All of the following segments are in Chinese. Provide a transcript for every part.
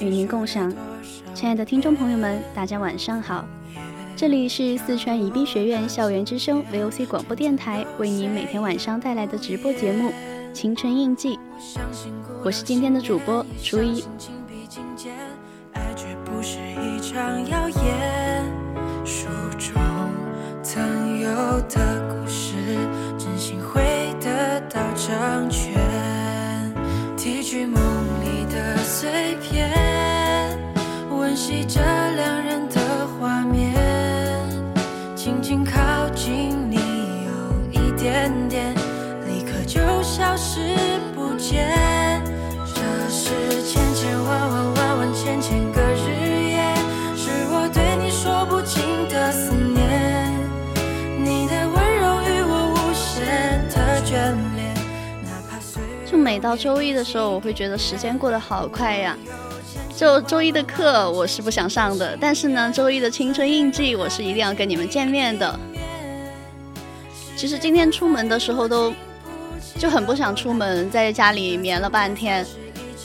与您共享，亲爱的听众朋友们，大家晚上好，这里是四川宜宾学院校园之声 VOC 广播电台为您每天晚上带来的直播节目《青春印记》，我是今天的主播初一。场谣言，书中曾有的故事，真心会得到成全。提取梦里的碎片，温习着两人的画面，轻轻靠近你，有一点点，立刻就消失不见。这是千千万万万万千千个。就每到周一的时候，我会觉得时间过得好快呀。就周一的课我是不想上的，但是呢，周一的青春印记我是一定要跟你们见面的。其实今天出门的时候都就很不想出门，在家里眠了半天，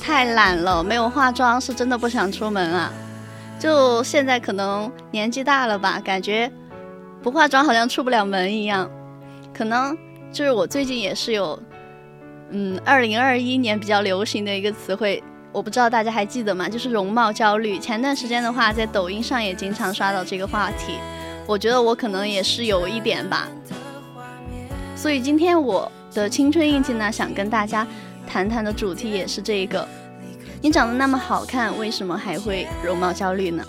太懒了，没有化妆是真的不想出门啊。就现在可能年纪大了吧，感觉不化妆好像出不了门一样。可能就是我最近也是有，嗯，二零二一年比较流行的一个词汇，我不知道大家还记得吗？就是容貌焦虑。前段时间的话，在抖音上也经常刷到这个话题，我觉得我可能也是有一点吧。所以今天我的青春印记呢，想跟大家谈谈的主题也是这个。你长得那么好看，为什么还会容貌焦虑呢？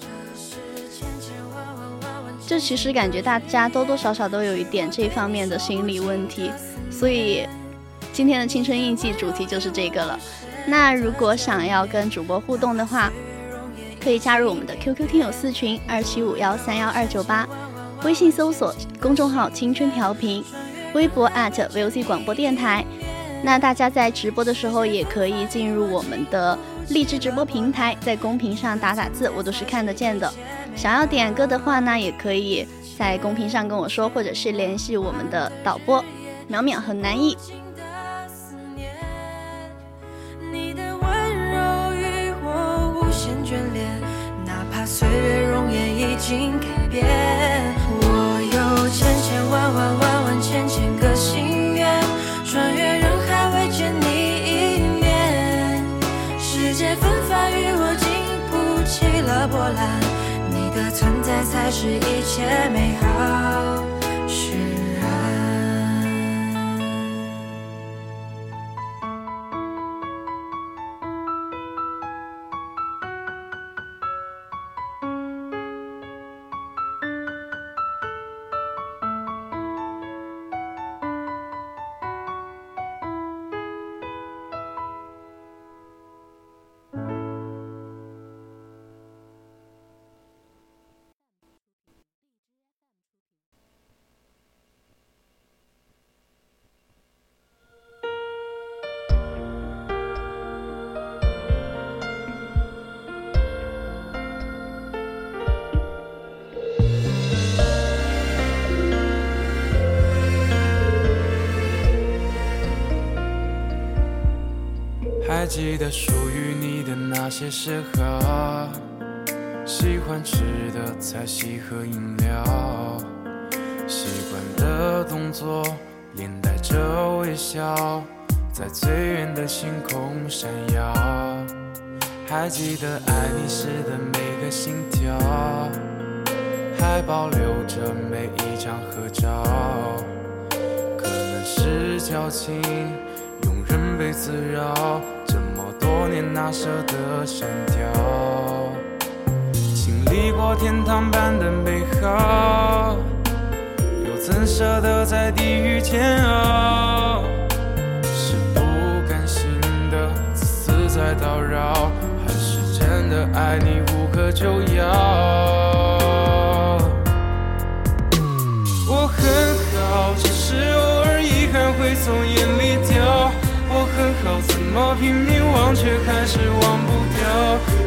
这其实感觉大家多多少少都有一点这方面的心理问题，所以今天的青春印记主题就是这个了。那如果想要跟主播互动的话，可以加入我们的 QQ 听友四群二七五幺三幺二九八，微信搜索公众号青春调频，微博 @VOC 广播电台。那大家在直播的时候也可以进入我们的。励志直播平台，在公屏上打打字，我都是看得见的。想要点歌的话呢，也可以在公屏上跟我说，或者是联系我们的导播淼淼和南艺。经改变。我有千千万万万万千千个心愿，穿越人海未见你一面。世界纷繁，与我经不起了。波澜，你的存在才是一切美好。还记得属于你的那些时刻，是喜欢吃的菜系和饮料，习惯的动作连带着微笑，在最远的星空闪耀。还记得爱你时的每个心跳，还保留着每一张合照。可能是矫情，庸人被滋扰。多年哪舍得删掉？经历过天堂般的美好，又怎舍得在地狱煎熬？是不甘心的自私在叨扰，还是真的爱你无可救药？我很好，只是偶尔遗憾会从眼。么拼命忘却还是忘不掉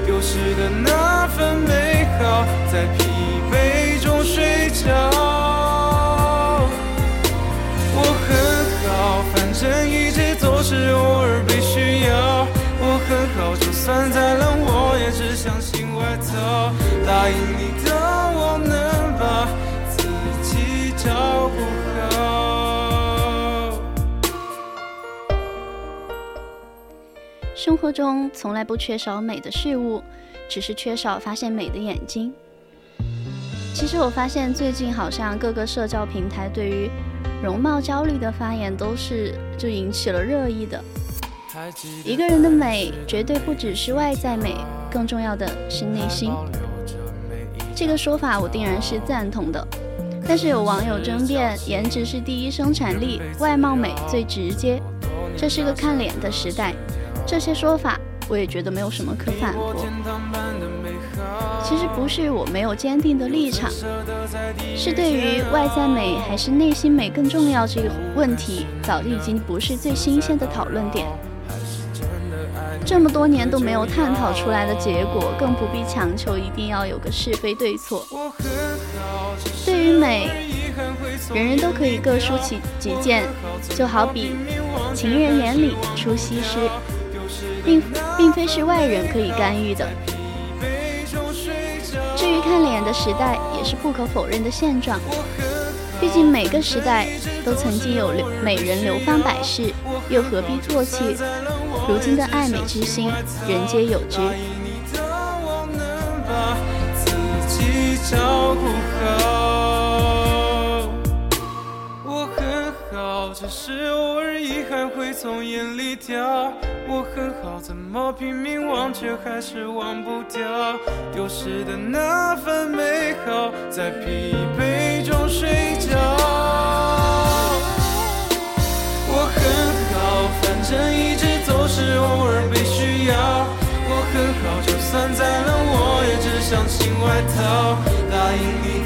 丢失的那份美好，在疲惫中睡着。我很好，反正一直都是偶尔被需要。我很好，就算再冷我也只相信外套。答应生活中从来不缺少美的事物，只是缺少发现美的眼睛。其实我发现最近好像各个社交平台对于容貌焦虑的发言都是就引起了热议的。一个人的美绝对不只是外在美，更重要的是内心。这个说法我定然是赞同的，但是有网友争辩，颜值是第一生产力，外貌美最直接，这是个看脸的时代。这些说法，我也觉得没有什么可反驳。其实不是我没有坚定的立场，是对于外在美还是内心美更重要这个问题，早就已经不是最新鲜的讨论点。这么多年都没有探讨出来的结果，更不必强求一定要有个是非对错。对于美，人人都可以各抒己己见，就好比情人眼里出西施。并并非是外人可以干预的。至于看脸的时代，也是不可否认的现状。毕竟每个时代都曾经有美人流芳百世，又何必唾弃？如今的爱美之心，人皆有之。只是偶尔遗憾会从眼里掉。我很好，怎么拼命忘却还是忘不掉丢失的那份美好，在疲惫中睡着。我很好，反正一直都是偶尔被需要。我很好，就算再冷我也只想新外套。答应你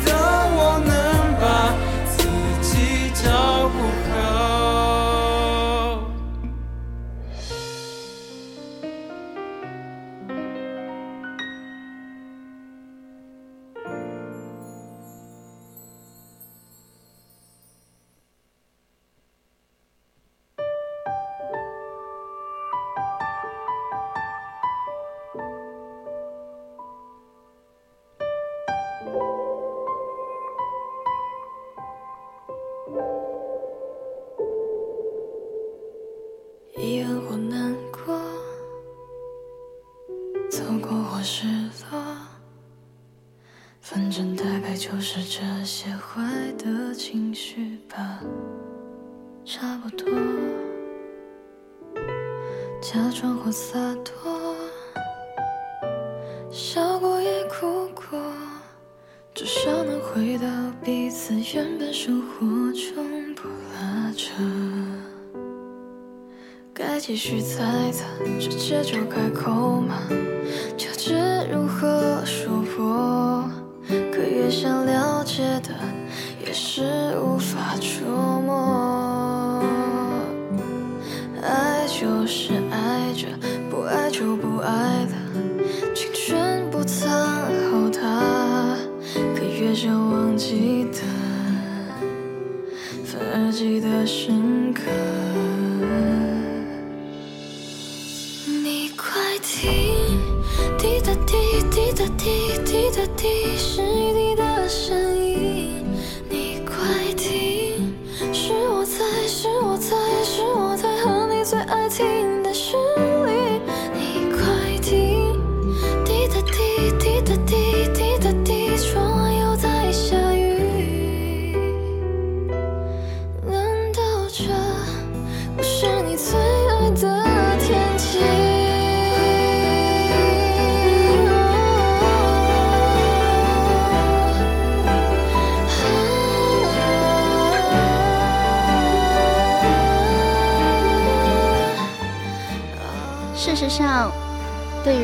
继续猜测，直接就开口吗？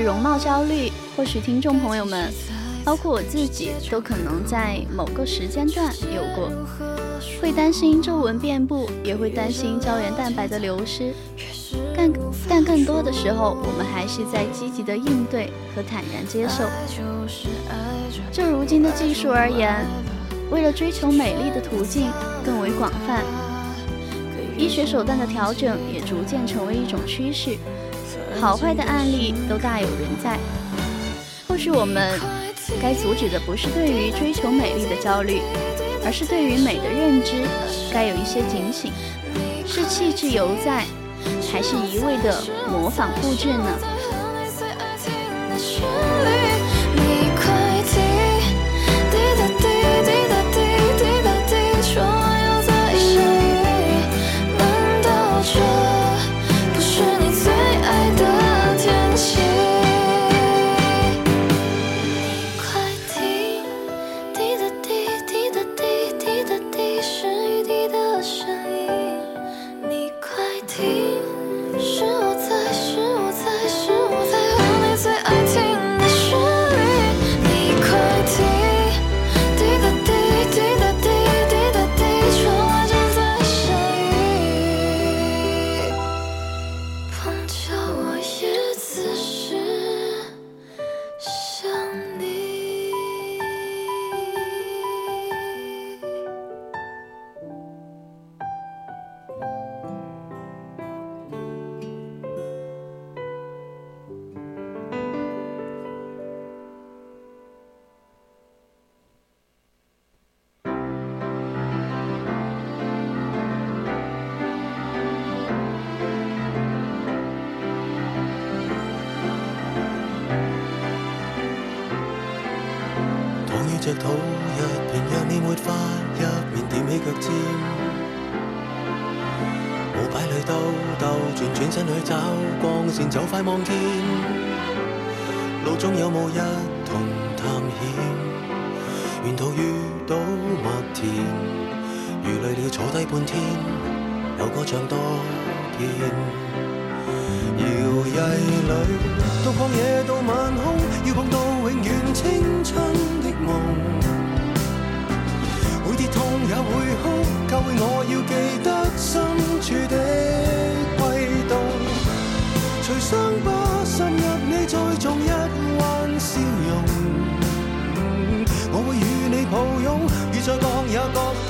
容貌焦虑，或许听众朋友们，包括我自己，都可能在某个时间段有过，会担心皱纹遍布，也会担心胶原蛋白的流失。但但更多的时候，我们还是在积极的应对和坦然接受。就如今的技术而言，为了追求美丽的途径更为广泛，医学手段的调整也逐渐成为一种趋势。好坏的案例都大有人在。或许我们该阻止的不是对于追求美丽的焦虑，而是对于美的认知该有一些警醒。是气质犹在。还是一味的模仿复制呢？着土一片，让你没法一面踮起脚尖，舞摆里兜兜转转身去找光线，就快望见路中有雾一同探险，沿途遇到麦田，如累了坐低半天，有歌唱多天，摇曳里到旷野到晚空，要碰到永远青春。会跌痛也会哭，教会我要记得深处的悸动。随伤疤渗入你，再种一弯笑容。我会与你抱拥，雨再降也觉得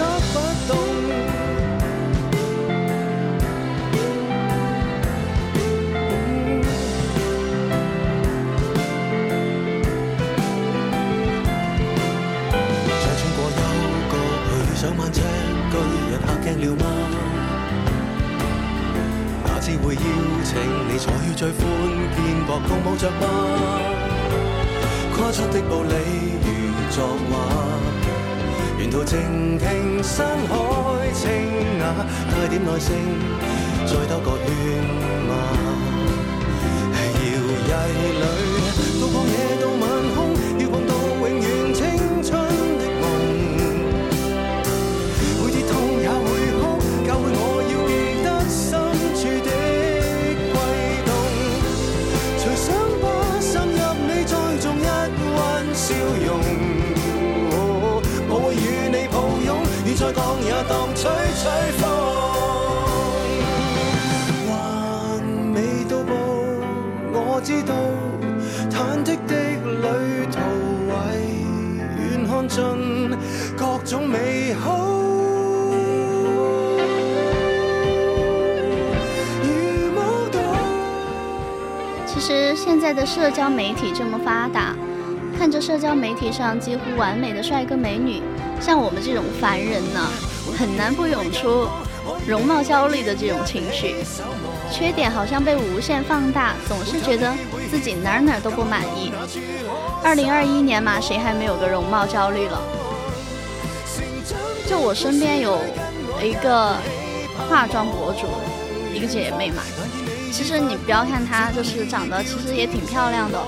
了吗？哪知会邀请你坐于最宽肩膊，共舞着吗？跨出的步履如作画，沿途静听山海清雅，带点耐性，再兜个圈吗？摇曳里，到旷野到晚空，再讲也当吹吹风，还未到步，我知道，忐忑的旅途为远看尽各种美好。其实现在的社交媒体这么发达，看着社交媒体上几乎完美的帅哥美女。像我们这种凡人呢，很难不涌出容貌焦虑的这种情绪，缺点好像被无限放大，总是觉得自己哪哪都不满意。二零二一年嘛，谁还没有个容貌焦虑了？就我身边有一个化妆博主，一个姐妹嘛，其实你不要看她就是长得其实也挺漂亮的，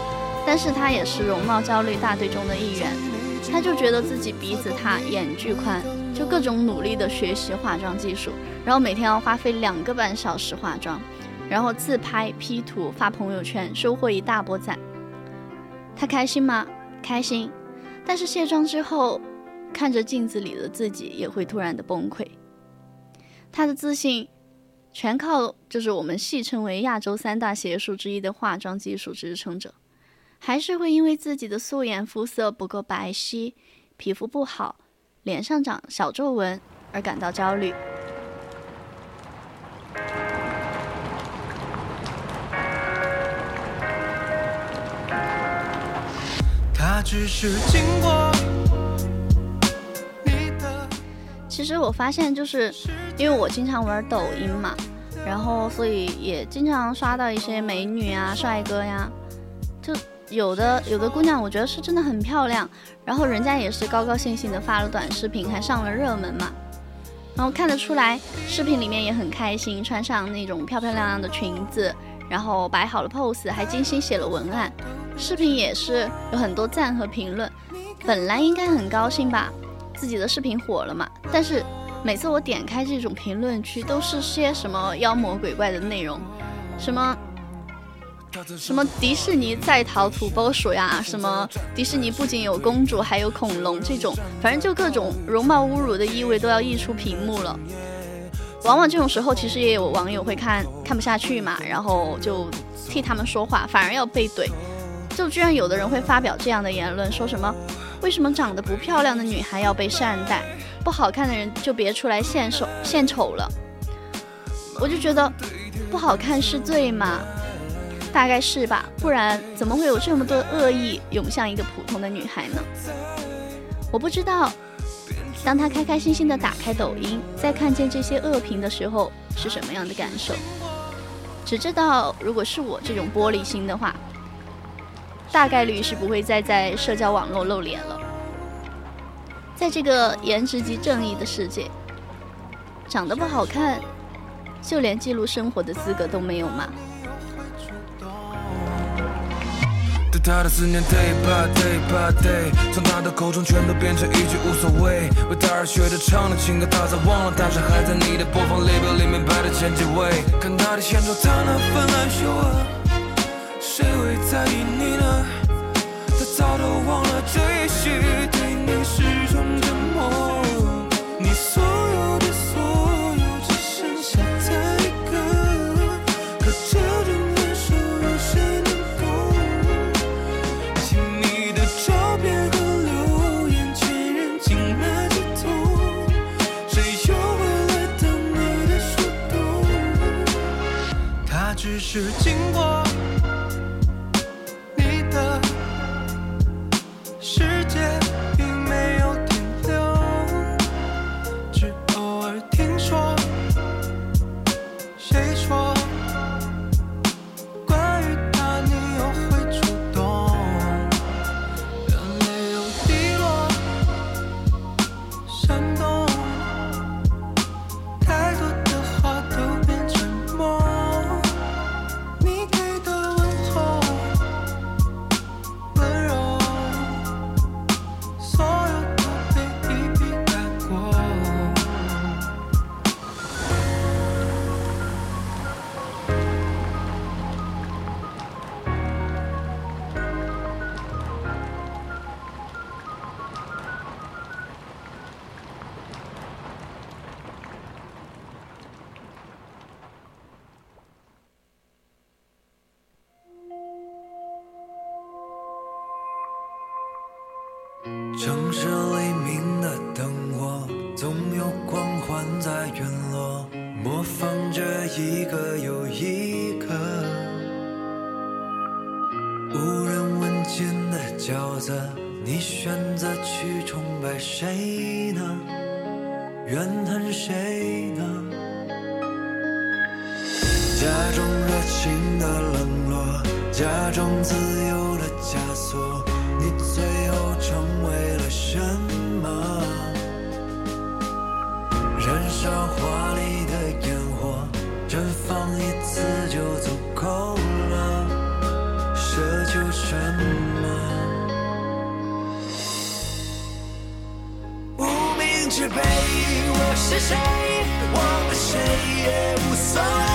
但是她也是容貌焦虑大队中的一员。他就觉得自己鼻子塌、眼距宽，就各种努力的学习化妆技术，然后每天要花费两个半小时化妆，然后自拍 P 图发朋友圈，收获一大波赞。她开心吗？开心。但是卸妆之后，看着镜子里的自己，也会突然的崩溃。她的自信，全靠就是我们戏称为亚洲三大邪术之一的化妆技术支撑着，还是会因为自己的素颜肤色不够白皙，皮肤不好，脸上长小皱纹而感到焦虑。他只是经过其实我发现，就是因为我经常玩抖音嘛，然后所以也经常刷到一些美女啊、帅哥呀，就有的有的姑娘，我觉得是真的很漂亮，然后人家也是高高兴兴的发了短视频，还上了热门嘛，然后看得出来，视频里面也很开心，穿上那种漂漂亮亮的裙子，然后摆好了 pose，还精心写了文案。视频也是有很多赞和评论，本来应该很高兴吧，自己的视频火了嘛。但是每次我点开这种评论区，都是些什么妖魔鬼怪的内容，什么什么迪士尼在逃土拨鼠呀，什么迪士尼不仅有公主，还有恐龙这种，反正就各种容貌侮辱的意味都要溢出屏幕了。往往这种时候，其实也有网友会看看不下去嘛，然后就替他们说话，反而要被怼。就居然有的人会发表这样的言论，说什么为什么长得不漂亮的女孩要被善待，不好看的人就别出来献丑献丑了。我就觉得不好看是罪嘛？大概是吧，不然怎么会有这么多恶意涌向一个普通的女孩呢？我不知道，当她开开心心的打开抖音，在看见这些恶评的时候是什么样的感受。只知道如果是我这种玻璃心的话。大概率是不会再在社交网络露脸了。在这个颜值即正义的世界，长得不好看，就连记录生活的资格都没有吗？他的思念 day by day by day，从他的口中全都变成一句无所谓。为他而学着唱的情歌，他早忘了，但是还在你的播放列表里面排在前几位。看他的现状，他那份害羞啊。谁会在意你呢？他早都忘了，这也许对你是种是经过。谁？忘了谁也无所谓，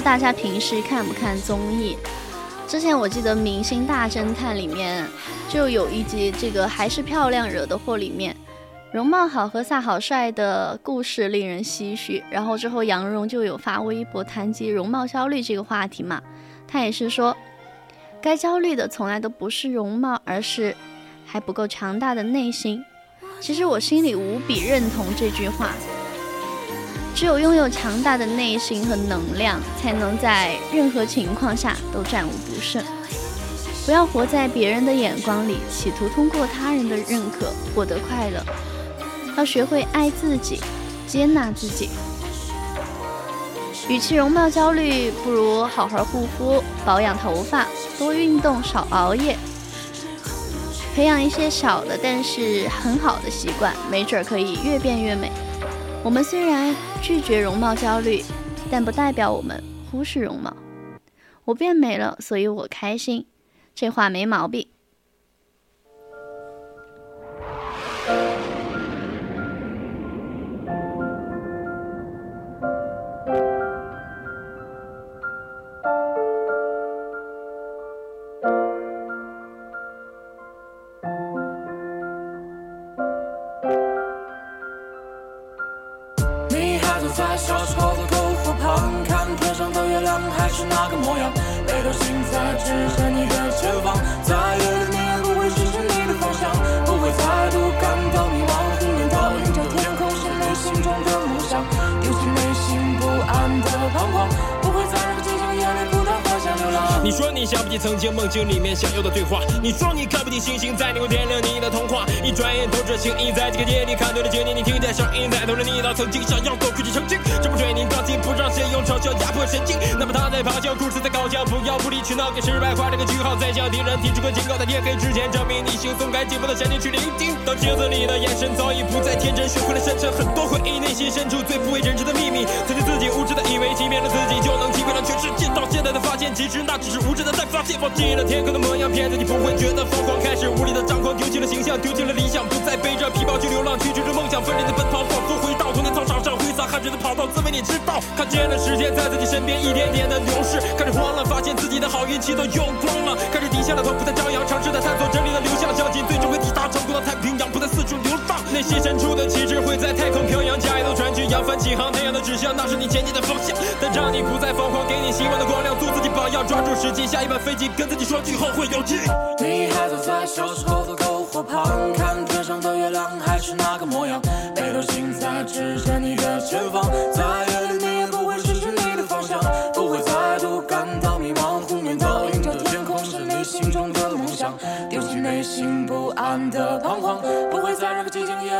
大家平时看不看综艺？之前我记得《明星大侦探》里面就有一集，这个还是漂亮惹的祸里面，容貌好和飒好帅的故事令人唏嘘。然后之后杨蓉就有发微博谈及容貌焦虑这个话题嘛，她也是说，该焦虑的从来都不是容貌，而是还不够强大的内心。其实我心里无比认同这句话。只有拥有强大的内心和能量，才能在任何情况下都战无不胜。不要活在别人的眼光里，企图通过他人的认可获得快乐。要学会爱自己，接纳自己。与其容貌焦虑，不如好好护肤、保养头发，多运动，少熬夜，培养一些小的但是很好的习惯，没准儿可以越变越美。我们虽然拒绝容貌焦虑，但不代表我们忽视容貌。我变美了，所以我开心，这话没毛病。你曾经梦境里面想要的对话，你说你看不见星星在天空点亮你的童话，一转眼透着情意，在这个夜里看对了经历，你听见声音在透着你的曾经？想要走出去曾经，这不追你钢筋，不让谁用嘲笑压迫神经，那么他在咆哮，故事在搞笑，不要无理取闹，给失败画了个句号，再向敌人提出个警告，在天黑之前证明你行动该进步的神经去聆听，当镜子里的眼神早已不再天真，学会了深沉，很多回忆内心深处最不为人知的秘密，曾经自己无知的以为欺骗了自己就能欺骗了全世界，到现在才发现其实那只是无知的在发泄，忘记了天空的模样，骗自己不会觉得疯狂，开始无力的张狂，丢弃了形象，丢弃了理想，不再背着皮包去流浪，去追逐梦想，奋力的奔跑，仿佛回场上挥洒汗水的跑道，自问你知道，看见了时间在自己身边一点点的流逝，开始慌了，发现自己的好运气都用光了，开始低下了头，不再张扬，尝试的探索真理的流向，相信最终会抵达成功的太平洋，不再四处流浪，内心深处的旗帜会在太空飘扬，加油的船去扬帆起航，太阳的指向，那是你前进的方向，但让你不再彷徨，给你希望的光亮，做自己榜样，抓住时机，下一班飞机，跟自己说句后会有期。你还坐在小时候的篝火旁，还是那个模样，北斗星在指着你的前方，在夜里你也不会失去你的方向，不会再度感到迷茫，湖面倒映着天空是你心中的梦想，丢弃内心不安的彷徨，不会在这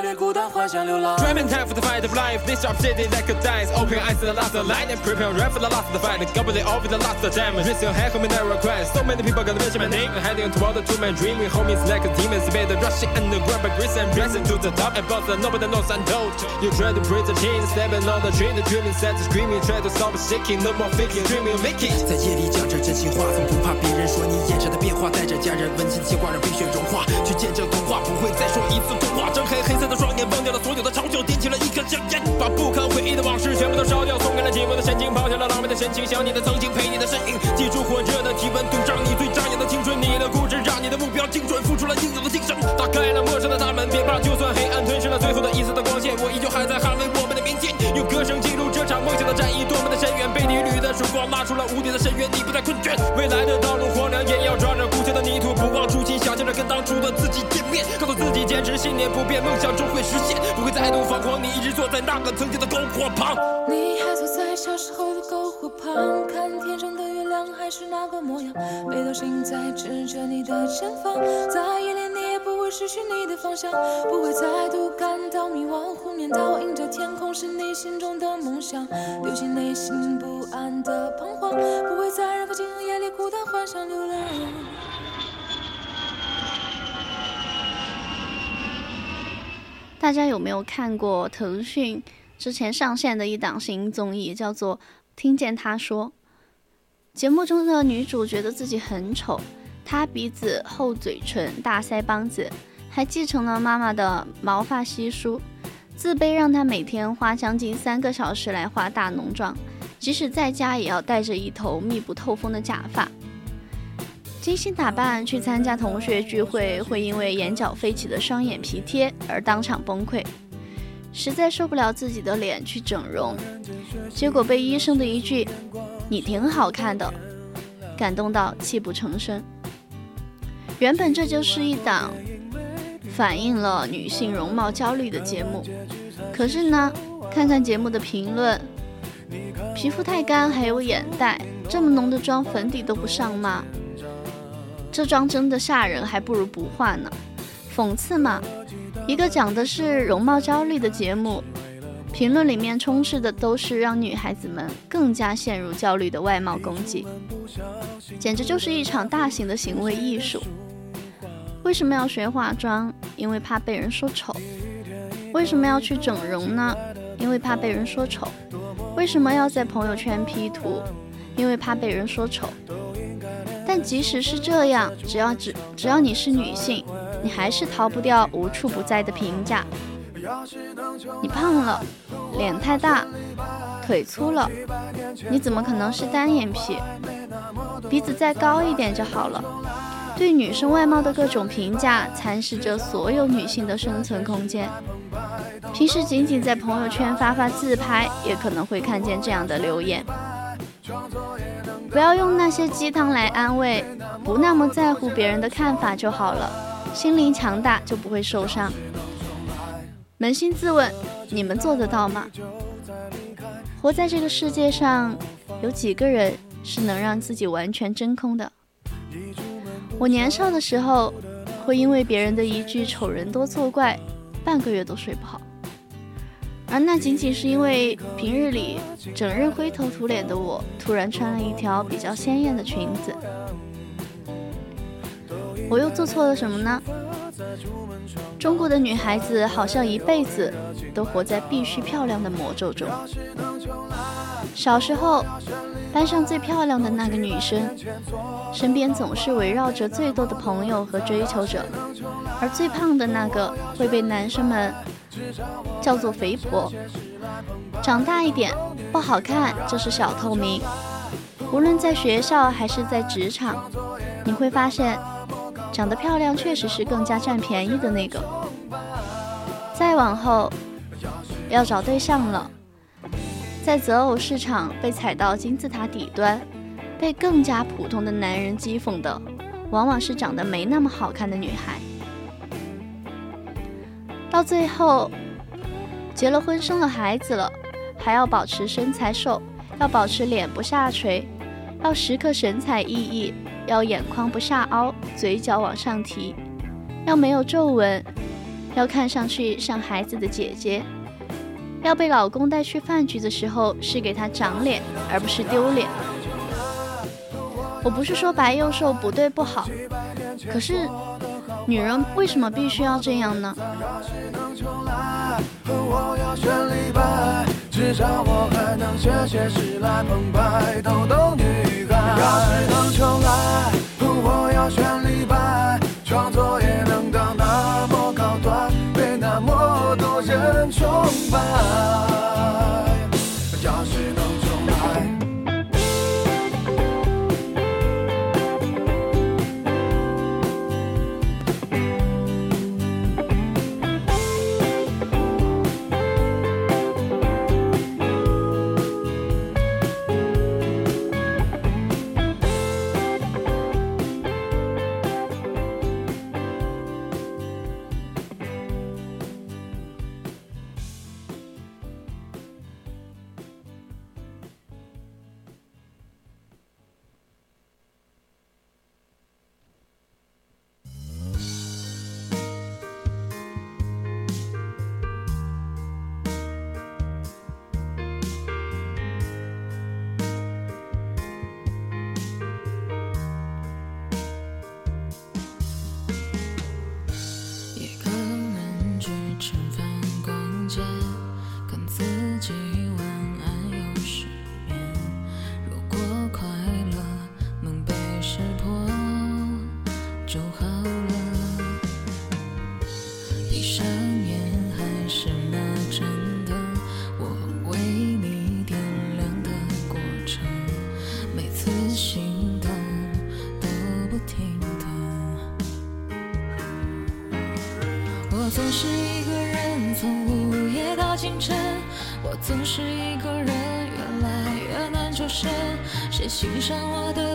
个寂静夜里孤单幻想流浪。Driving time for the fight of life. This sharp city that could dice. Open your eyes to the last line and prepare right for the last of the fight. Go with it over the last of damage. Risk your head, homie, never request. So many people gonna mention my name. Heading toward the two-man dream. We homies like a demon. Spade rushing underground, but grace and blessing to the top. And boss that nobody knows I'm told. You try to break the chains, stepping on the train. The dreaming set to screaming. Try to stop shaking. No more faking. Dreaming, make it. 在夜里讲着真心话，从不怕别人说你眼神的变化，带着家人温馨牵挂，让冰雪融化，去见证童话，不会再说一次童话。睁开黑色的双眼，忘掉了所有的嘲笑，点起了一根香烟，把不堪回忆的往事全部都烧掉，松开了寂寞的神经，抛下了狼狈的神情，想你的曾经，陪你的身影，记住火热的体温，堵上你最张扬的青春，你的固执让你的目标精准，付出了应有的精神，打开了陌生的大门，别怕，就算黑暗吞噬了最后的一丝的光线，我依旧还在捍卫我们的明天，用歌声记录这场梦想的战役，多么的深远，被你缕的曙光拉出了无底的深渊，你不再困倦，未来的道路荒凉，也要抓着故乡的泥土，不忘初心，想象着跟当初的自己告诉自己坚持信念不变，梦想终会实现，不会再度放狂。你一直坐在那个曾经的篝火旁。你还坐在小时候的篝火旁，看天上的月亮还是那个模样，北斗星在指着你的前方，在夜里你也不会失去你的方向，不会再度感到迷惘，湖面倒映着天空是你心中的梦想，丢弃内心不安的彷徨，不会在任何晴夜里孤单幻想流浪。大家有没有看过腾讯之前上线的一档新综艺，叫做《听见他说》？节目中的女主觉得自己很丑，塌鼻子、厚嘴唇、大腮帮子，还继承了妈妈的毛发稀疏，自卑让她每天花将近三个小时来画大浓妆，即使在家也要戴着一头密不透风的假发。精心打扮去参加同学聚会，会因为眼角飞起的双眼皮贴而当场崩溃。实在受不了自己的脸去整容，结果被医生的一句“你挺好看的”感动到泣不成声。原本这就是一档反映了女性容貌焦虑的节目，可是呢，看看节目的评论，皮肤太干还有眼袋，这么浓的妆粉底都不上吗？这妆真的吓人，还不如不化呢。讽刺嘛，一个讲的是容貌焦虑的节目，评论里面充斥的都是让女孩子们更加陷入焦虑的外貌攻击，简直就是一场大型的行为艺术。为什么要学化妆？因为怕被人说丑。为什么要去整容呢？因为怕被人说丑。为什么要在朋友圈 P 图？因为怕被人说丑。但即使是这样，只要只只要你是女性，你还是逃不掉无处不在的评价。你胖了，脸太大，腿粗了，你怎么可能是单眼皮？鼻子再高一点就好了。对女生外貌的各种评价，蚕食着所有女性的生存空间。平时仅仅在朋友圈发发自拍，也可能会看见这样的留言。不要用那些鸡汤来安慰，不那么在乎别人的看法就好了。心灵强大就不会受伤。扪心自问，你们做得到吗？活在这个世界上，有几个人是能让自己完全真空的？我年少的时候，会因为别人的一句“丑人多作怪”，半个月都睡不好。而那仅仅是因为平日里整日灰头土脸的我，突然穿了一条比较鲜艳的裙子。我又做错了什么呢？中国的女孩子好像一辈子都活在必须漂亮的魔咒中。小时候，班上最漂亮的那个女生，身边总是围绕着最多的朋友和追求者，而最胖的那个会被男生们。叫做肥婆，长大一点不好看就是小透明。无论在学校还是在职场，你会发现，长得漂亮确实是更加占便宜的那个。再往后，要找对象了，在择偶市场被踩到金字塔底端，被更加普通的男人讥讽的，往往是长得没那么好看的女孩。到最后，结了婚、生了孩子了，还要保持身材瘦，要保持脸不下垂，要时刻神采奕奕，要眼眶不下凹，嘴角往上提，要没有皱纹，要看上去像孩子的姐姐，要被老公带去饭局的时候是给他长脸，而不是丢脸。我不是说白又瘦不对不好，可是。女人为什么必须要这样呢？至少我还能学学时来澎湃，逗逗女要是能重来，我要选总是一个人越来越难抽身谁欣赏我的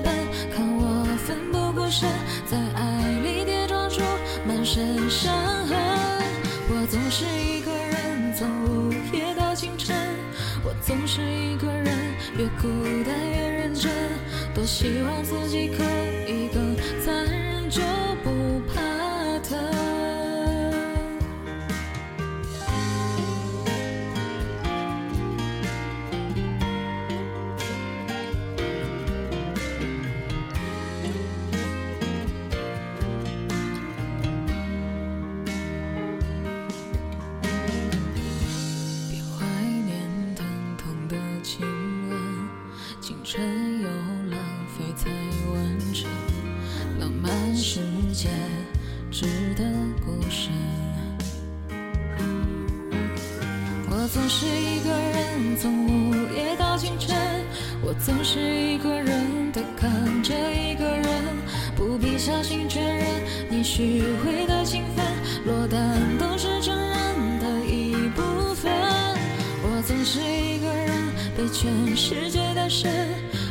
全世界单身，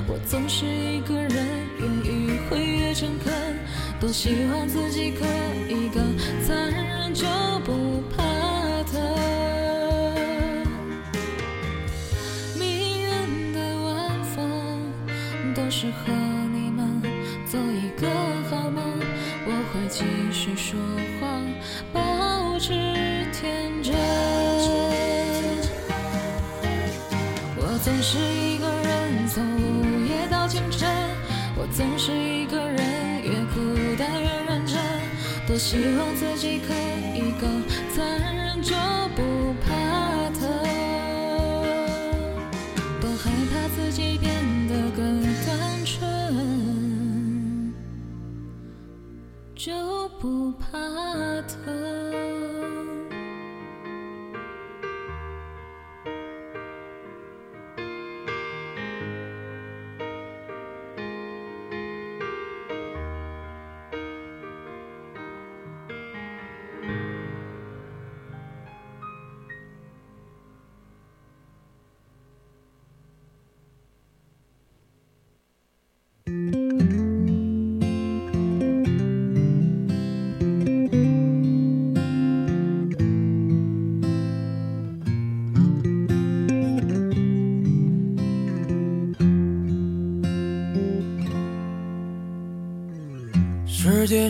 我总是一个人。越意回越诚恳，多希望自己可以更残忍，就不怕疼。迷人的晚风，多适合。总是一个人，越孤单越认真，多希望自己可以够残忍。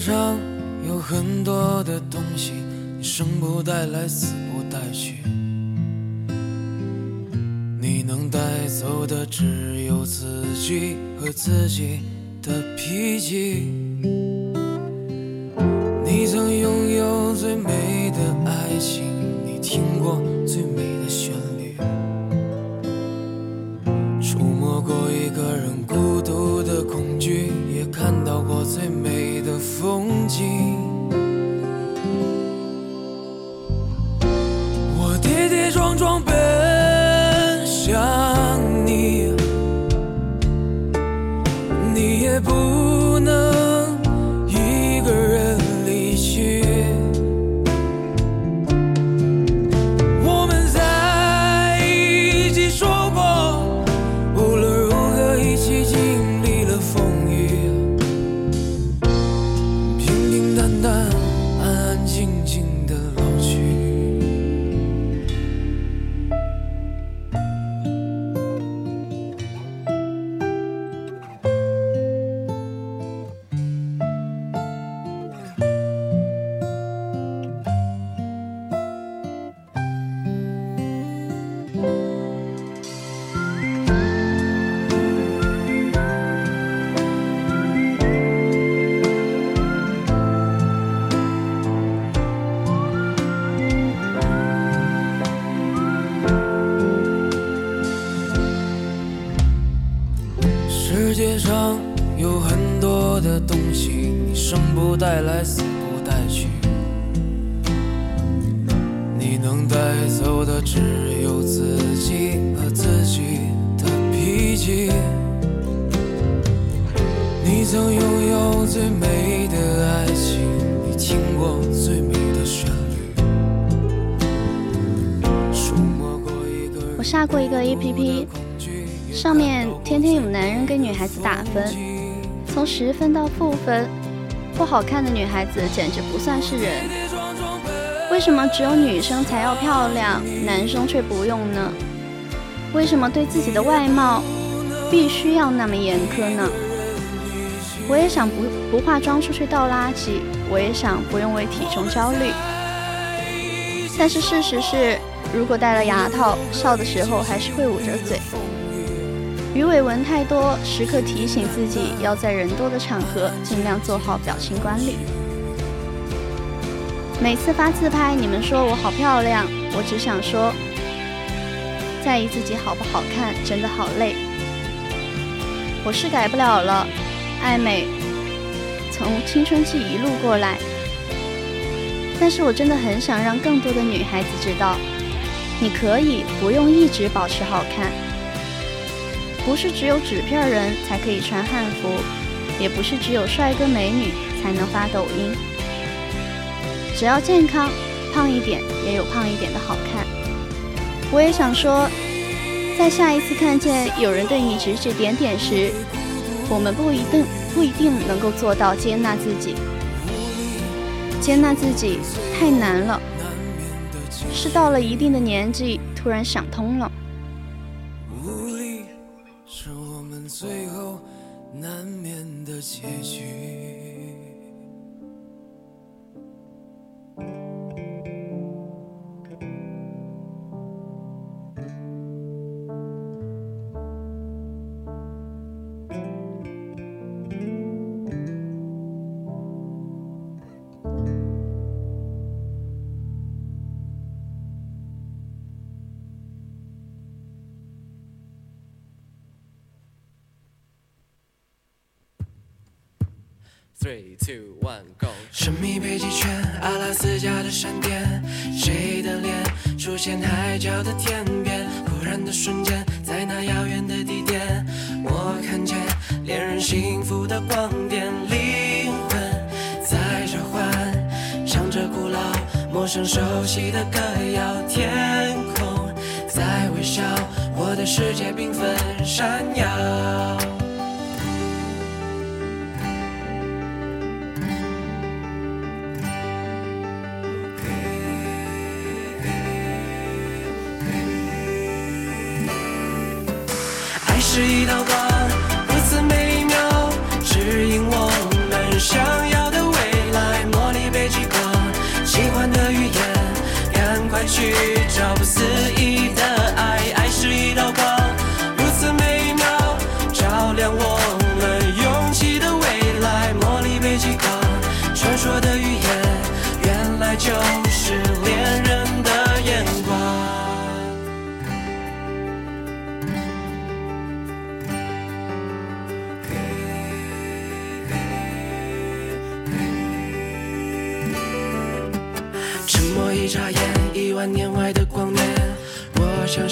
上有很多的东西，你生不带来，死不带去。你能带走的只有自己和自己的脾气。分，不好看的女孩子简直不算是人。为什么只有女生才要漂亮，男生却不用呢？为什么对自己的外貌必须要那么严苛呢？我也想不不化妆出去倒垃圾，我也想不用为体重焦虑。但是事实是，如果戴了牙套，笑的时候还是会捂着嘴。鱼尾纹太多，时刻提醒自己要在人多的场合尽量做好表情管理。每次发自拍，你们说我好漂亮，我只想说，在意自己好不好看，真的好累。我是改不了了，爱美，从青春期一路过来。但是我真的很想让更多的女孩子知道，你可以不用一直保持好看，不是只有纸片人才可以穿汉服，也不是只有帅哥美女才能发抖音。只要健康，胖一点也有胖一点的好看。我也想说，在下一次看见有人对你指指点点时，我们不一定不一定能够做到接纳自己。接纳自己太难了，是到了一定的年纪，突然想通了。的结局。神秘北极圈，阿拉斯加的闪电，谁的脸出现海角的天边？忽然的瞬间，在那遥远的地点，我看见恋人幸福的光点，灵魂在召唤，唱着古老、陌生、熟悉的歌谣，天空在微笑，我的世界缤纷闪耀。是一道光，如此美妙，指引我们想要的未来。魔力北极光，奇幻的语言，赶快去找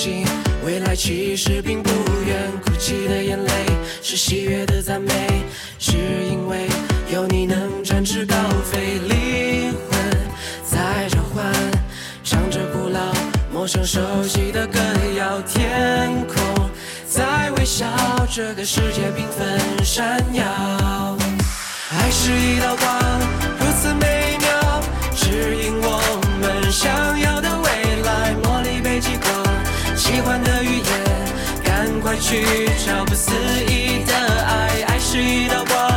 我相信未来其实并不远，哭泣的眼泪是喜悦的赞美，是因为有你能展翅高飞。灵魂在召唤，唱着古老、陌生、熟悉的歌谣，天空在微笑，这个世界缤纷闪耀。爱是一道光，去找不思议的爱。爱是一道光，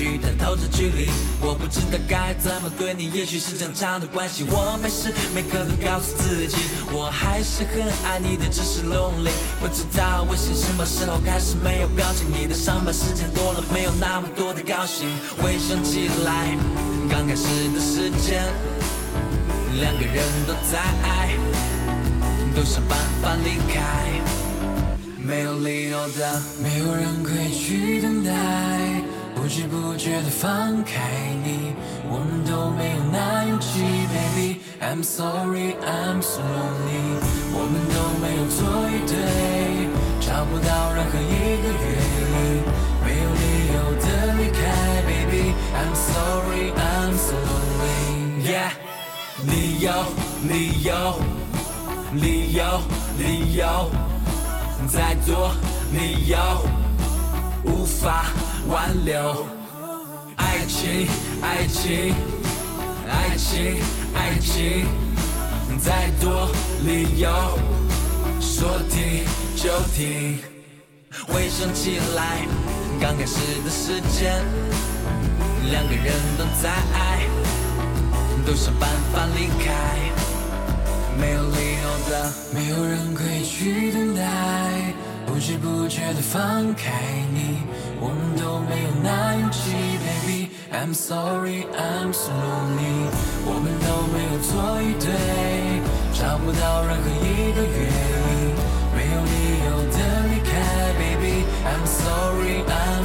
常的语句，但透着距离。我不知道该怎么对你，也许是正常的关系。我没事，每刻都告诉自己，我还是很爱你的，只是 lonely。不知道微信什么时候开始没有表情，你的上班时间多了，没有那么多的高兴。回想起来，刚开始的时间，两个人都在爱。都想办法离开，没有理由的，没有人可以去等待，知不觉的放开你，我们都没有那勇气，baby。I'm sorry, I'm so lonely，我们都没有错与对，找不到任何一个原因，没有理由的离开，baby。I'm sorry, I'm so lonely。Yeah，理由，理由。理由，理由，再多理由无法挽留。爱情，爱情，爱情，爱情，再多理由说停就停。回想起来，刚开始的时间，两个人都在爱，都想办法离开。没有理由的，没有人可以去等待，不知不觉的放开你，我们都没有那勇气，baby。I'm sorry, I'm so lonely，我们都没有错与对，找不到任何一个原因，没有理由的离开，baby。I'm sorry, I'm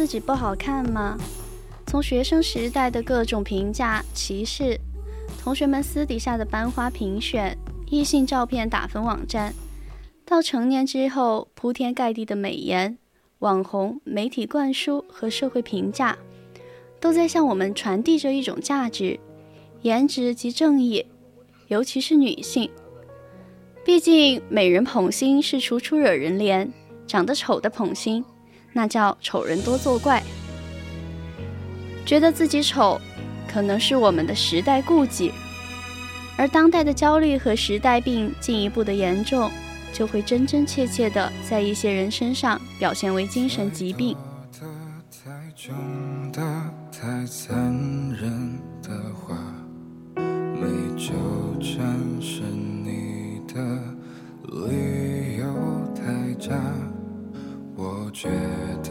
自己不好看吗？从学生时代的各种评价、歧视，同学们私底下的班花评选、异性照片打分网站，到成年之后铺天盖地的美颜、网红、媒体灌输和社会评价，都在向我们传递着一种价值：颜值即正义，尤其是女性。毕竟美人捧心是楚楚惹人怜，长得丑的捧心，那叫丑人多作怪。觉得自己丑，可能是我们的时代顾忌，而当代的焦虑和时代病进一步的严重，就会真真切切的在一些人身上表现为精神疾病。太残忍的话，没纠缠是你的理由太假。我觉得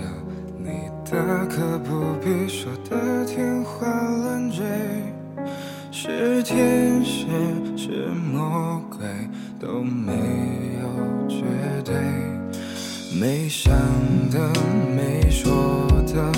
你大可不必说的天花乱坠，是天使是魔鬼都没有绝对。没想的、没说的，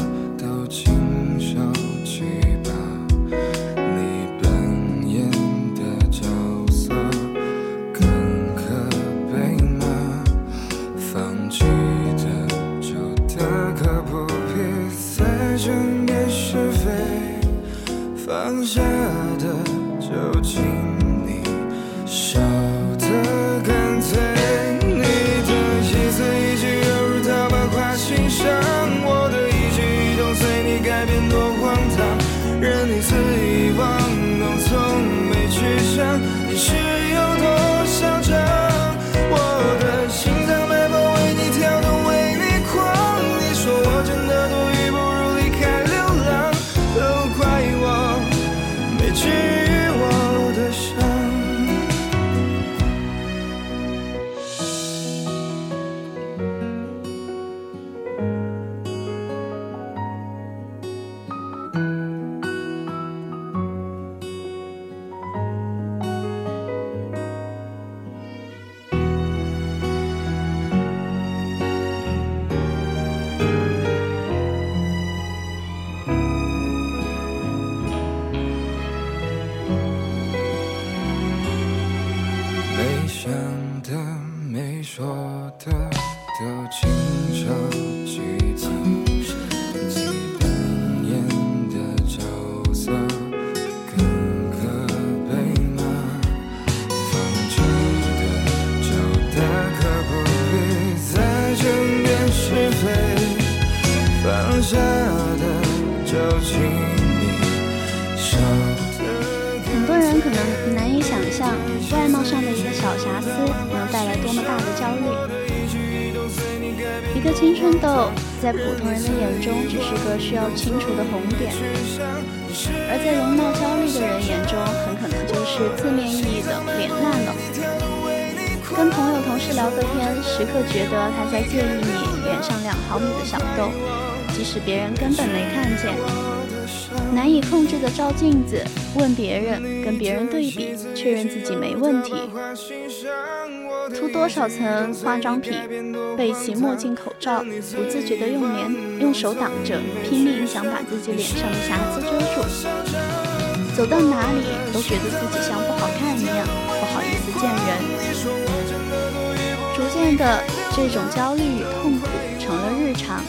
问别人，跟别人对比，确认自己没问题。涂多少层化妆品，背起墨镜、口罩，不自觉地用脸、用手挡着，拼命想把自己脸上的瑕疵遮住。走到哪里都觉得自己像不好看一样，不好意思见人。逐渐的，这种焦虑与痛苦成了日常，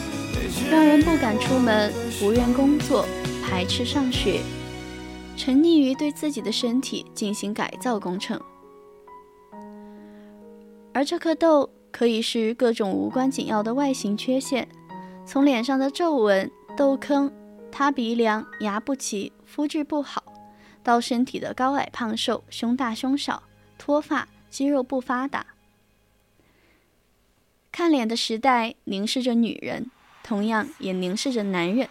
让人不敢出门，不愿工作，排斥上学，沉溺于对自己的身体进行改造工程。而这颗痘可以是各种无关紧要的外形缺陷，从脸上的皱纹、痘坑、塌鼻梁、牙不齐、肤质不好，到身体的高矮胖瘦、胸大胸小、脱发、肌肉不发达。看脸的时代凝视着女人，同样也凝视着男人。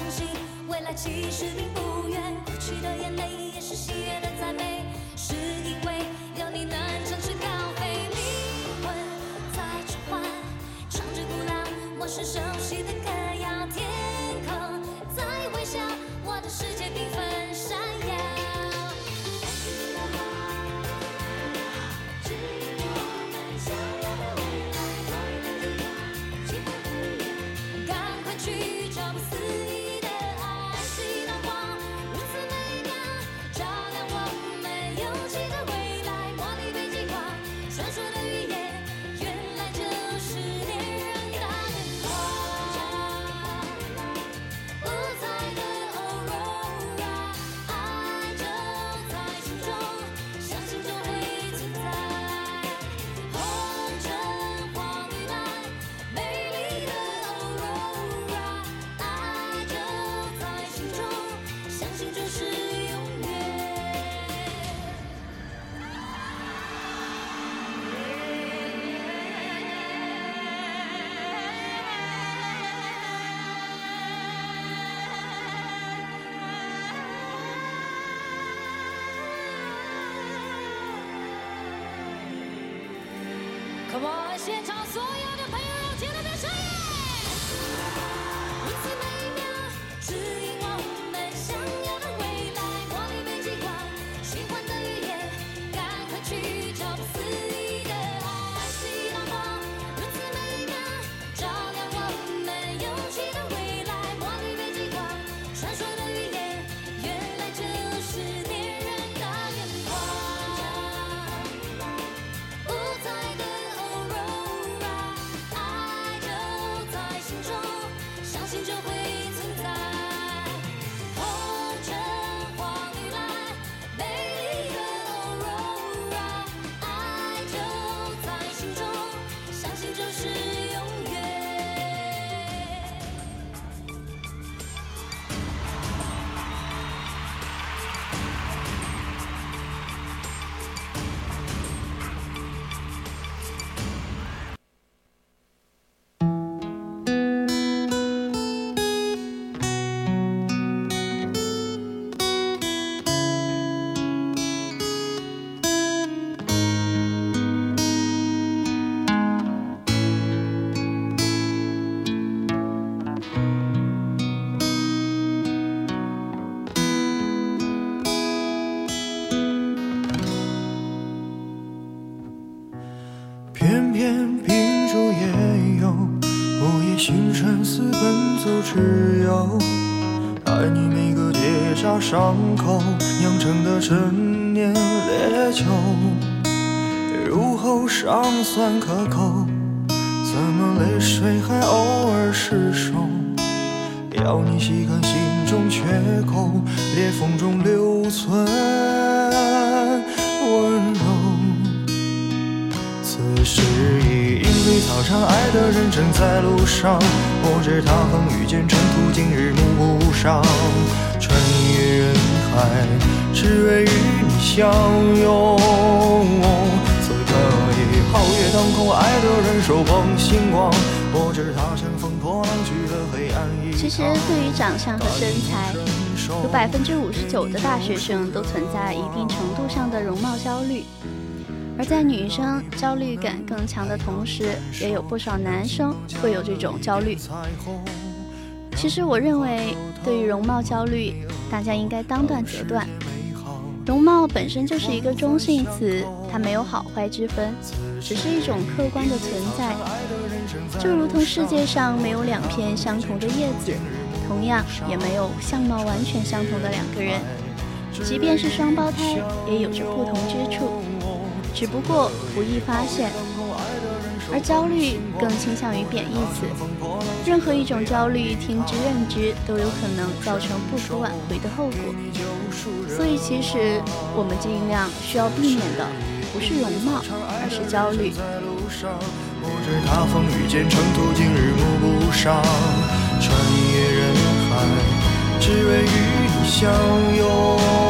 相信未来其实并不远。哭泣的眼泪也是喜悦的赞美，是因为有你能展翅高飞，灵魂在召唤，唱着古老、陌生、熟悉的伤口酿成的陈年烈酒，入喉尚算可口，怎么泪水还偶尔失守？要你细看心中缺口，裂缝中留存莺飞草长，爱的人正在路上。我知他横遇见尘土，今日目不赏。穿越人海，只为与你相拥。此刻已皓月当空，爱的人手捧星光。我知他乘风破浪去了黑暗一其实对于长相和身材，有百分之五十九的大学生都存在一定程度上的容貌焦虑。而在女生焦虑感更强的同时，也有不少男生会有这种焦虑。其实我认为，对于容貌焦虑，大家应该当断则断。容貌本身就是一个中性词，它没有好坏之分，只是一种客观的存在。就如同世界上没有两片相同的叶子，同样也没有相貌完全相同的两个人。即便是双胞胎，也有着不同之处，只不过不易发现。而焦虑更倾向于贬义词，任何一种焦虑停止认知都有可能造成不可挽回的后果。所以，其实我们尽量需要避免的不是容貌，而是焦虑。我知他风雨兼程途，今日目不赏。穿越人海，只为与你相拥。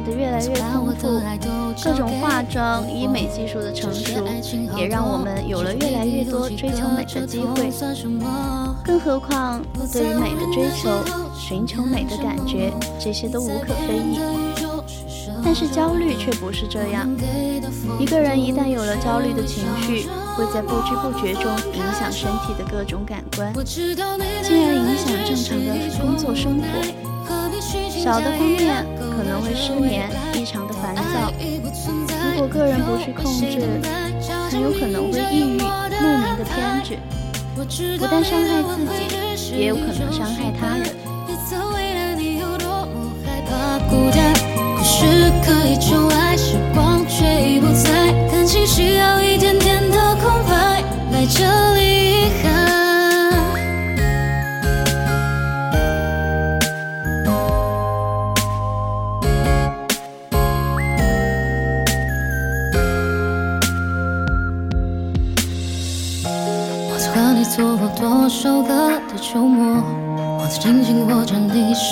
化的越来越丰富，各种化妆、医美技术的成熟，也让我们有了越来越多追求美的机会。更何况，对于美的追求、寻求美的感觉，这些都无可非议。但是焦虑却不是这样。一个人一旦有了焦虑的情绪，会在不知不觉中影响身体的各种感官，进而影响正常的工作生活。小的方面可能会失眠、异常的烦躁。如果个人不去控制，很有可能会抑郁、莫名的偏执，不但伤害自己，也有可能伤害他人。可是可以旧爱，时光却已不在，感情需要一点点的空白，来这里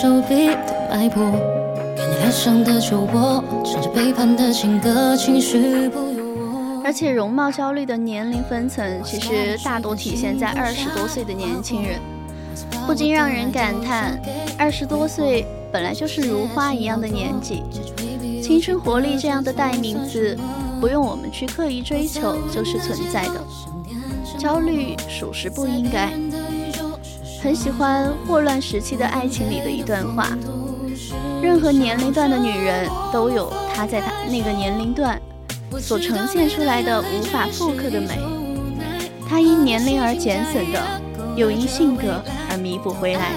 手臂的脉搏。给你脸上的酒窝，唱着背叛的情歌，情绪不由我。而且容貌焦虑的年龄分层，其实大多体现在二十多岁的年轻人，不禁让人感叹：二十多岁本来就是如花一样的年纪，青春活力这样的代名词，不用我们去刻意追求就是存在的。焦虑属实不应该。很喜欢《霍乱时期的爱情》里的一段话。任何年龄段的女人都有她在她那个年龄段所呈现出来的无法复刻的美，她因年龄而减损的，又因性格而弥补回来，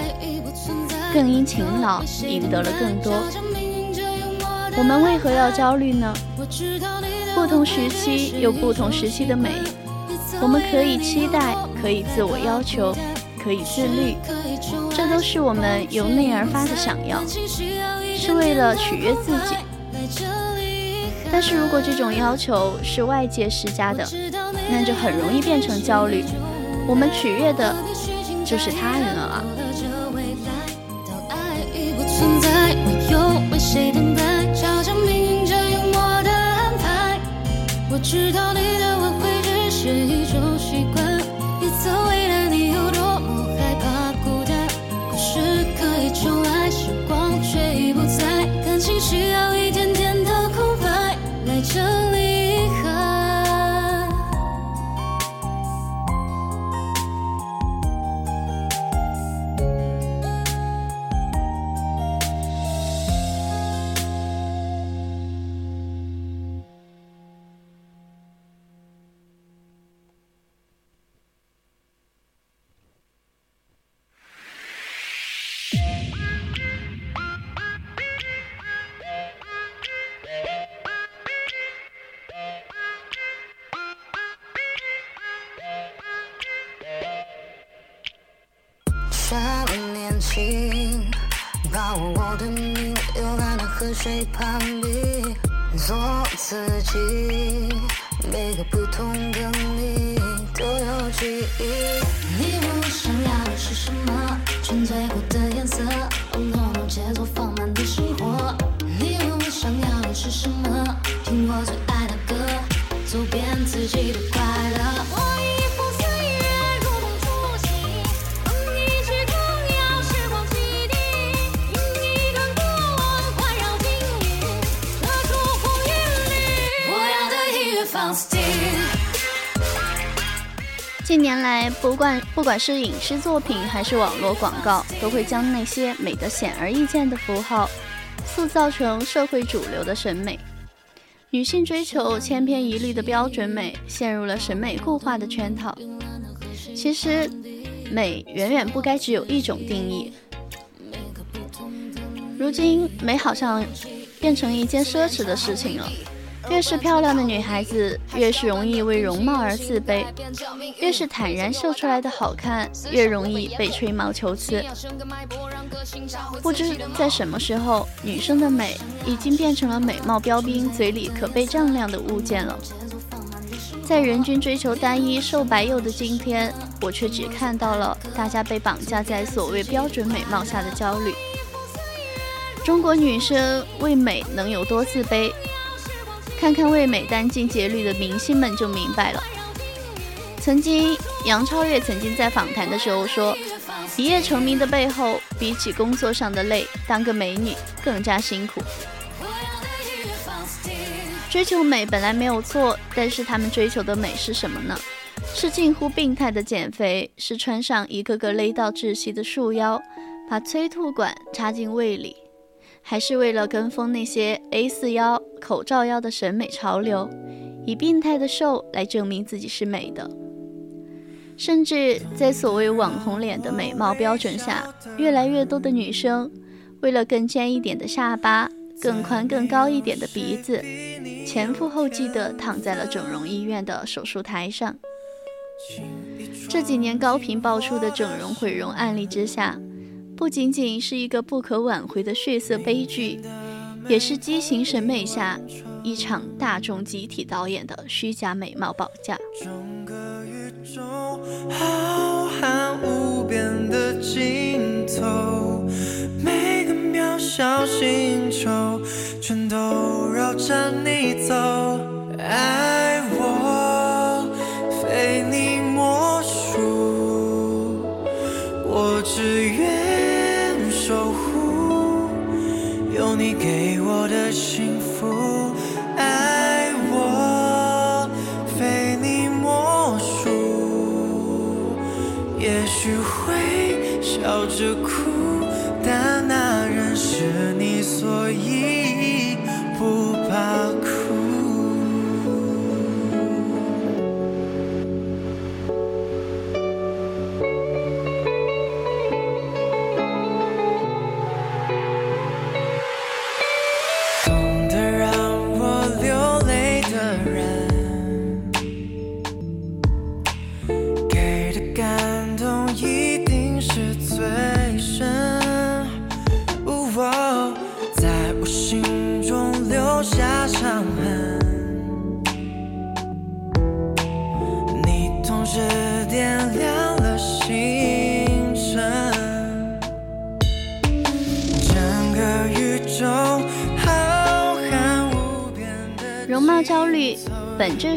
更因勤劳赢得了更多。我们为何要焦虑呢？不同时期有不同时期的美，我们可以期待，可以自我要求，可以自律，这都是我们由内而发的想要。是为了取悦自己，但是如果这种要求是外界施加的，那就很容易变成焦虑。我们取悦的就是他人了啊！我知道近年来，不管不管是影视作品还是网络广告，都会将那些美得显而易见的符号，塑造成社会主流的审美。女性追求千篇一律的标准美，陷入了审美固化的圈套。其实，美远远不该只有一种定义。如今，美好像变成一件奢侈的事情了。越是漂亮的女孩子，越是容易为容貌而自卑；越是坦然秀出来的好看，越容易被吹毛求疵。不知在什么时候，女生的美已经变成了美貌标兵嘴里可被丈量的物件了。在人均追求单一、瘦白幼的今天，我却只看到了大家被绑架在所谓标准美貌下的焦虑。中国女生为美能有多自卑？看看为美殚尽竭虑的明星们就明白了。曾经，杨超越曾经在访谈的时候说，一夜成名的背后，比起工作上的累，当个美女更加辛苦。追求美本来没有错，但是他们追求的美是什么呢？是近乎病态的减肥，是穿上一个个勒到窒息的束腰，把催吐管插进胃里，还是为了跟风那些 A 四腰、口罩腰的审美潮流，以病态的瘦来证明自己是美的？甚至在所谓网红脸的美貌标准下，越来越多的女生为了更尖一点的下巴、更宽更高一点的鼻子，前赴后继地躺在了整容医院的手术台上。这几年高频爆出的整容毁容案例之下，不仅仅是一个不可挽回的血色悲剧，也是畸形审美下一场大众集体导演的虚假美貌绑架。整个宇宙浩瀚无边的尽头，每个渺小星球全都绕着你走。爱我，非你莫属，我只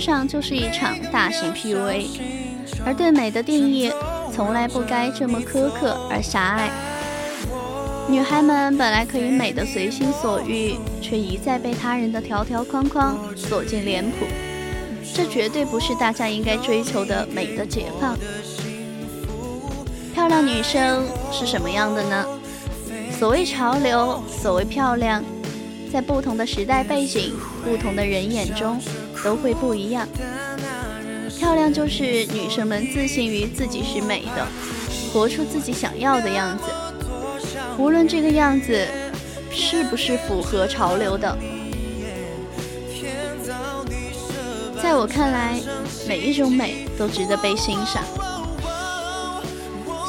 上就是一场大型 PUA，而对美的定义从来不该这么苛刻而狭隘。女孩们本来可以美得随心所欲，却一再被他人的条条框框锁进脸谱，这绝对不是大家应该追求的美的解放。漂亮女生是什么样的呢？所谓潮流，所谓漂亮，在不同的时代背景、不同的人眼中都会不一样。漂亮就是女生们自信于自己是美的，活出自己想要的样子，无论这个样子是不是符合潮流的。在我看来，每一种美都值得被欣赏。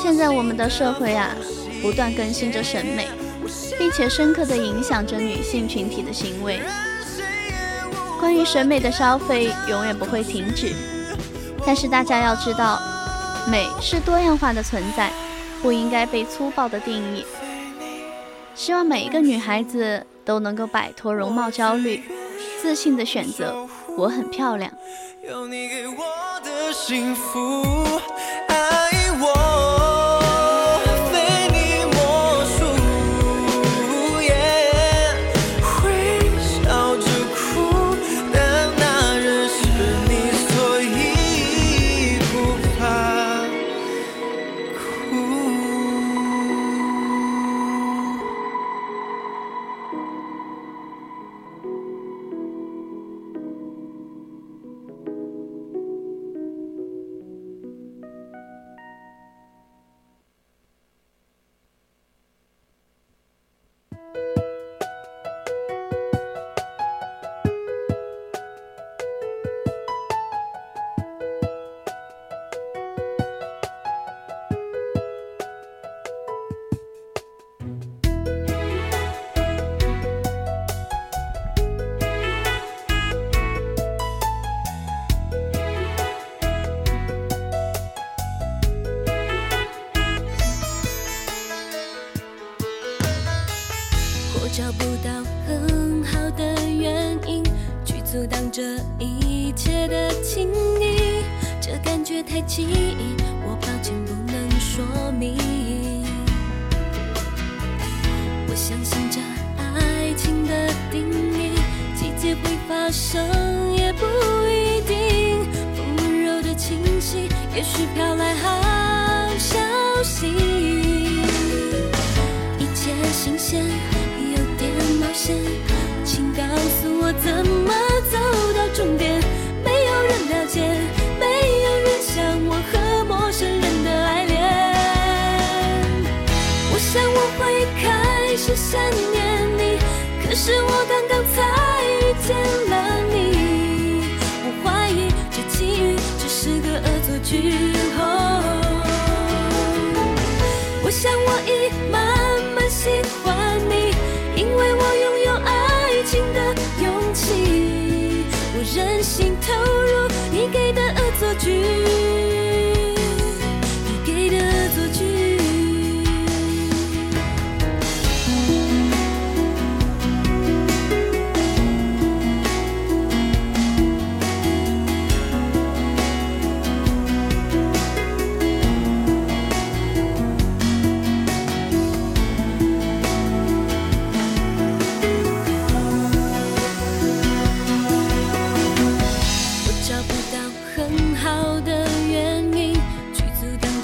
现在我们的社会啊，不断更新着审美，并且深刻地影响着女性群体的行为。关于审美的消费永远不会停止，但是大家要知道，美是多样化的存在，不应该被粗暴的定义。希望每一个女孩子都能够摆脱容貌焦虑，自信的选择我很漂亮。有你给我的幸福，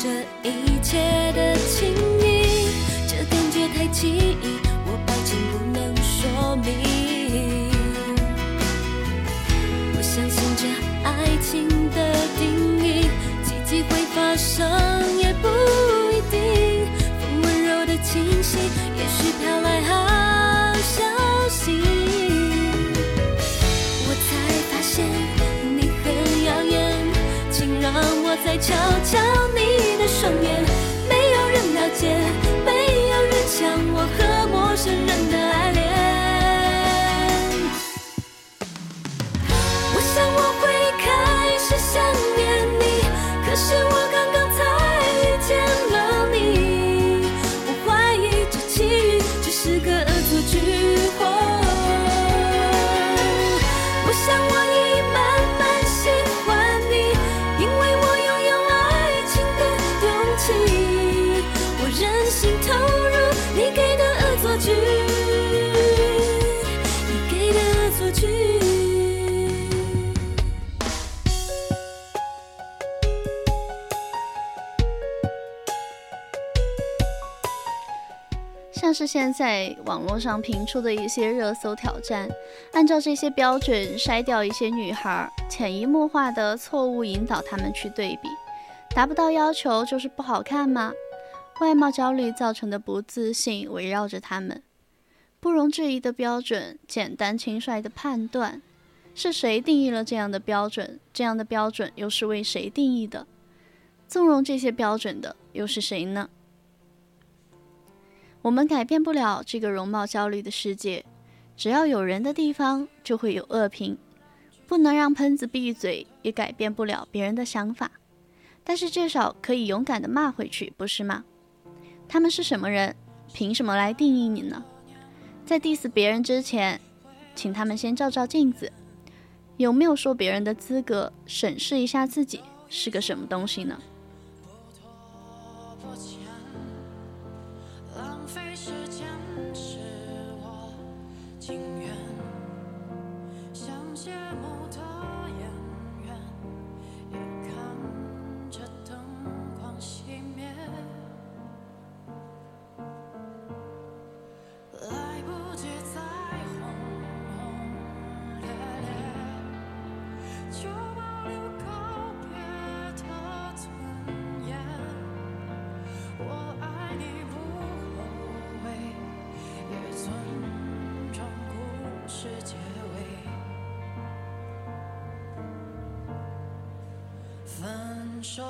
这一切的情谊，这感觉太奇异，我抱歉不能说明。我相信这爱情的定义，奇迹会发生也不一定，风温柔的清晰，也许飘来好消息。我才发现你很耀眼，请让我再瞧瞧你双眼。没有人了解，没有人像我和陌生人的爱恋。我想我会开始想念你，可是现在网络上频出的一些热搜挑战，按照这些标准筛掉一些女孩，潜移默化的错误引导她们去对比，达不到要求就是不好看吗？外貌焦虑造成的不自信围绕着她们，不容置疑的标准，简单轻率的判断，是谁定义了这样的标准？这样的标准又是为谁定义的？纵容这些标准的又是谁呢？我们改变不了这个容貌焦虑的世界，只要有人的地方就会有恶评，不能让喷子闭嘴，也改变不了别人的想法，但是至少可以勇敢的骂回去，不是吗？他们是什么人？凭什么来定义你呢？在 diss 别人之前，请他们先照照镜子，有没有说别人的资格？审视一下自己是个什么东西呢？是结尾。分手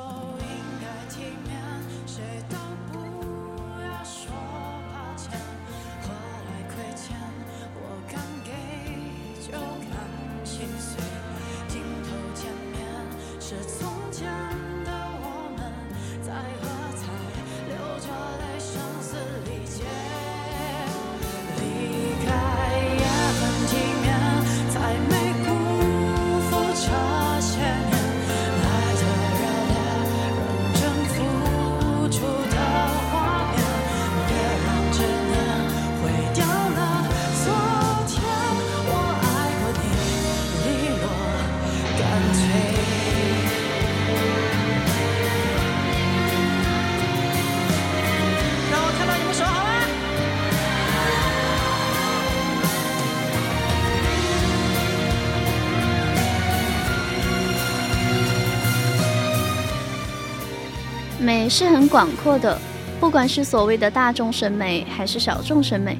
美是很广阔的，不管是所谓的大众审美还是小众审美，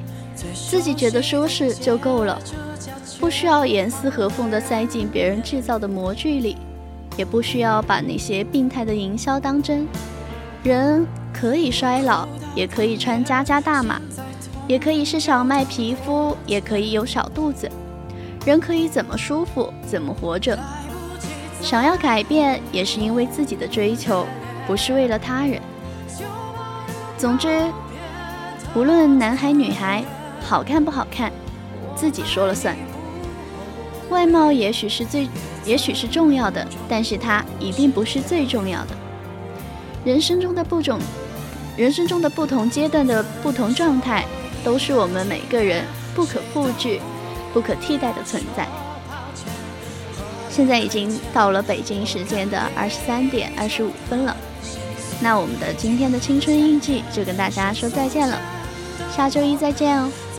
自己觉得舒适就够了，不需要严丝合缝地塞进别人制造的模具里，也不需要把那些病态的营销当真。人可以衰老，也可以穿加加大码，也可以是小麦皮肤，也可以有小肚子。人可以怎么舒服怎么活着。想要改变，也是因为自己的追求，不是为了他人。总之，无论男孩女孩，好看不好看，自己说了算。外貌也许是最，也许是重要的，但是它一定不是最重要的。人生中的不种，人生中的不同阶段的不同状态，都是我们每个人不可复制、不可替代的存在。现在已经到了北京时间的二十三点二十五分了，那我们的今天的青春印记就跟大家说再见了，下周一再见哦。